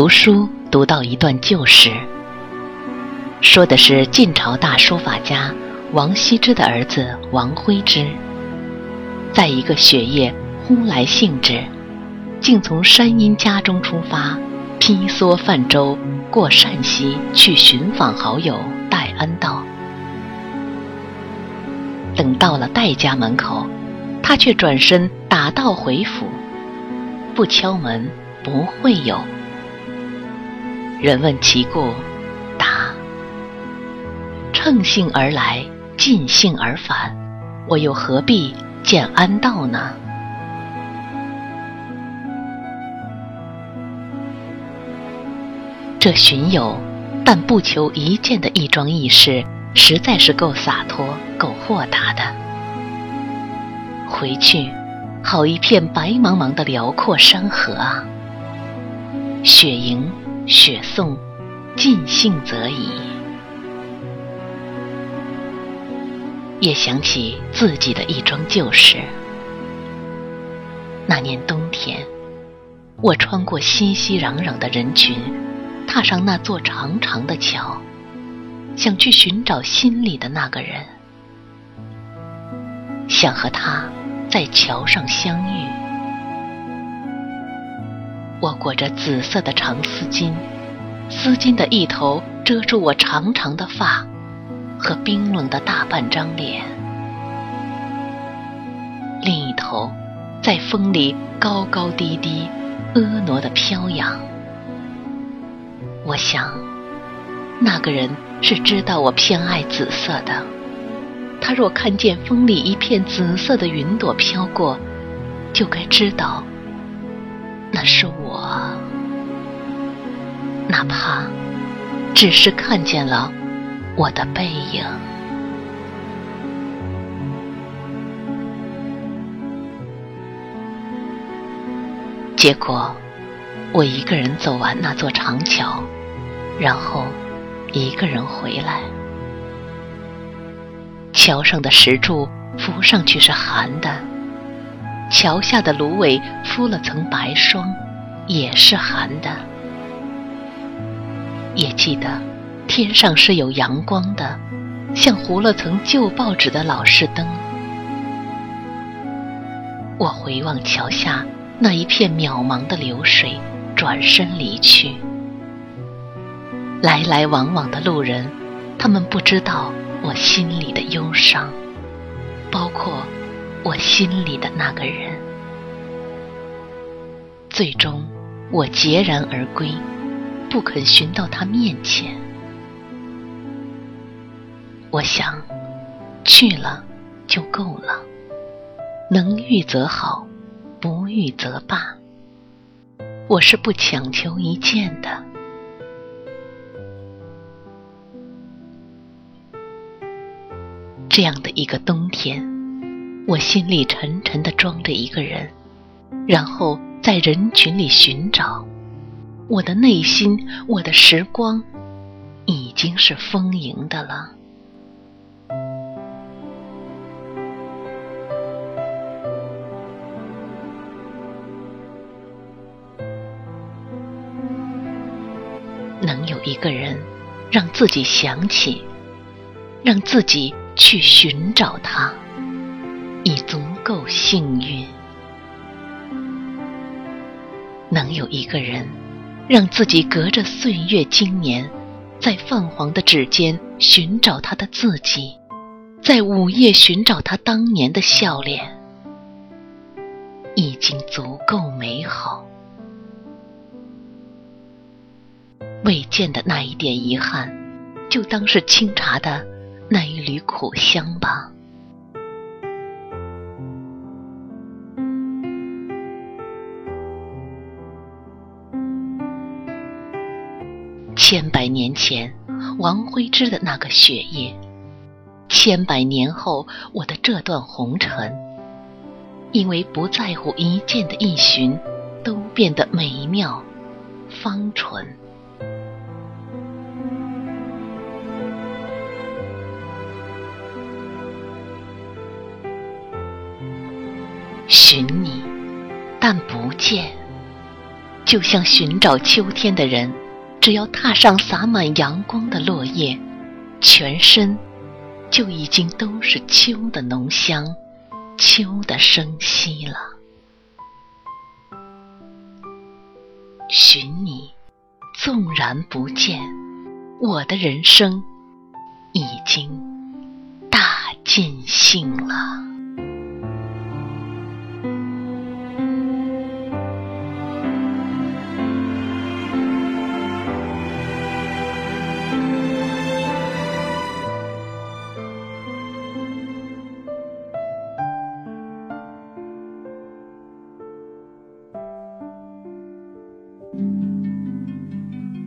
读书读到一段旧时，说的是晋朝大书法家王羲之的儿子王徽之，在一个雪夜忽来兴致，竟从山阴家中出发，披蓑泛舟过陕西去寻访好友戴安道。等到了戴家门口，他却转身打道回府，不敲门，不会有。人问其故，答：乘兴而来，尽兴而返，我又何必见安道呢？这寻友但不求一见的一桩轶事，实在是够洒脱、够豁达的。回去，好一片白茫茫的辽阔山河啊！雪莹。雪送，尽兴则已。也想起自己的一桩旧事。那年冬天，我穿过熙熙攘攘的人群，踏上那座长长的桥，想去寻找心里的那个人，想和他在桥上相遇。我裹着紫色的长丝巾，丝巾的一头遮住我长长的发和冰冷的大半张脸，另一头在风里高高低低、婀娜的飘扬。我想，那个人是知道我偏爱紫色的。他若看见风里一片紫色的云朵飘过，就该知道。那是我，哪怕只是看见了我的背影。结果，我一个人走完那座长桥，然后一个人回来。桥上的石柱浮上去是寒的。桥下的芦苇敷了层白霜，也是寒的。也记得天上是有阳光的，像糊了层旧报纸的老式灯。我回望桥下那一片渺茫的流水，转身离去。来来往往的路人，他们不知道我心里的忧伤，包括。我心里的那个人，最终我孑然而归，不肯寻到他面前。我想，去了就够了，能遇则好，不遇则罢。我是不强求一见的。这样的一个冬天。我心里沉沉的装着一个人，然后在人群里寻找。我的内心，我的时光，已经是丰盈的了。能有一个人，让自己想起，让自己去寻找他。已足够幸运，能有一个人，让自己隔着岁月经年，在泛黄的指尖寻找他的自己，在午夜寻找他当年的笑脸，已经足够美好。未见的那一点遗憾，就当是清茶的那一缕苦香吧。千百年前王徽之的那个雪夜，千百年后我的这段红尘，因为不在乎一见的一寻，都变得美妙芳醇。寻你，但不见，就像寻找秋天的人，只要踏上洒满阳光的落叶，全身就已经都是秋的浓香，秋的生息了。寻你，纵然不见，我的人生已经大尽兴了。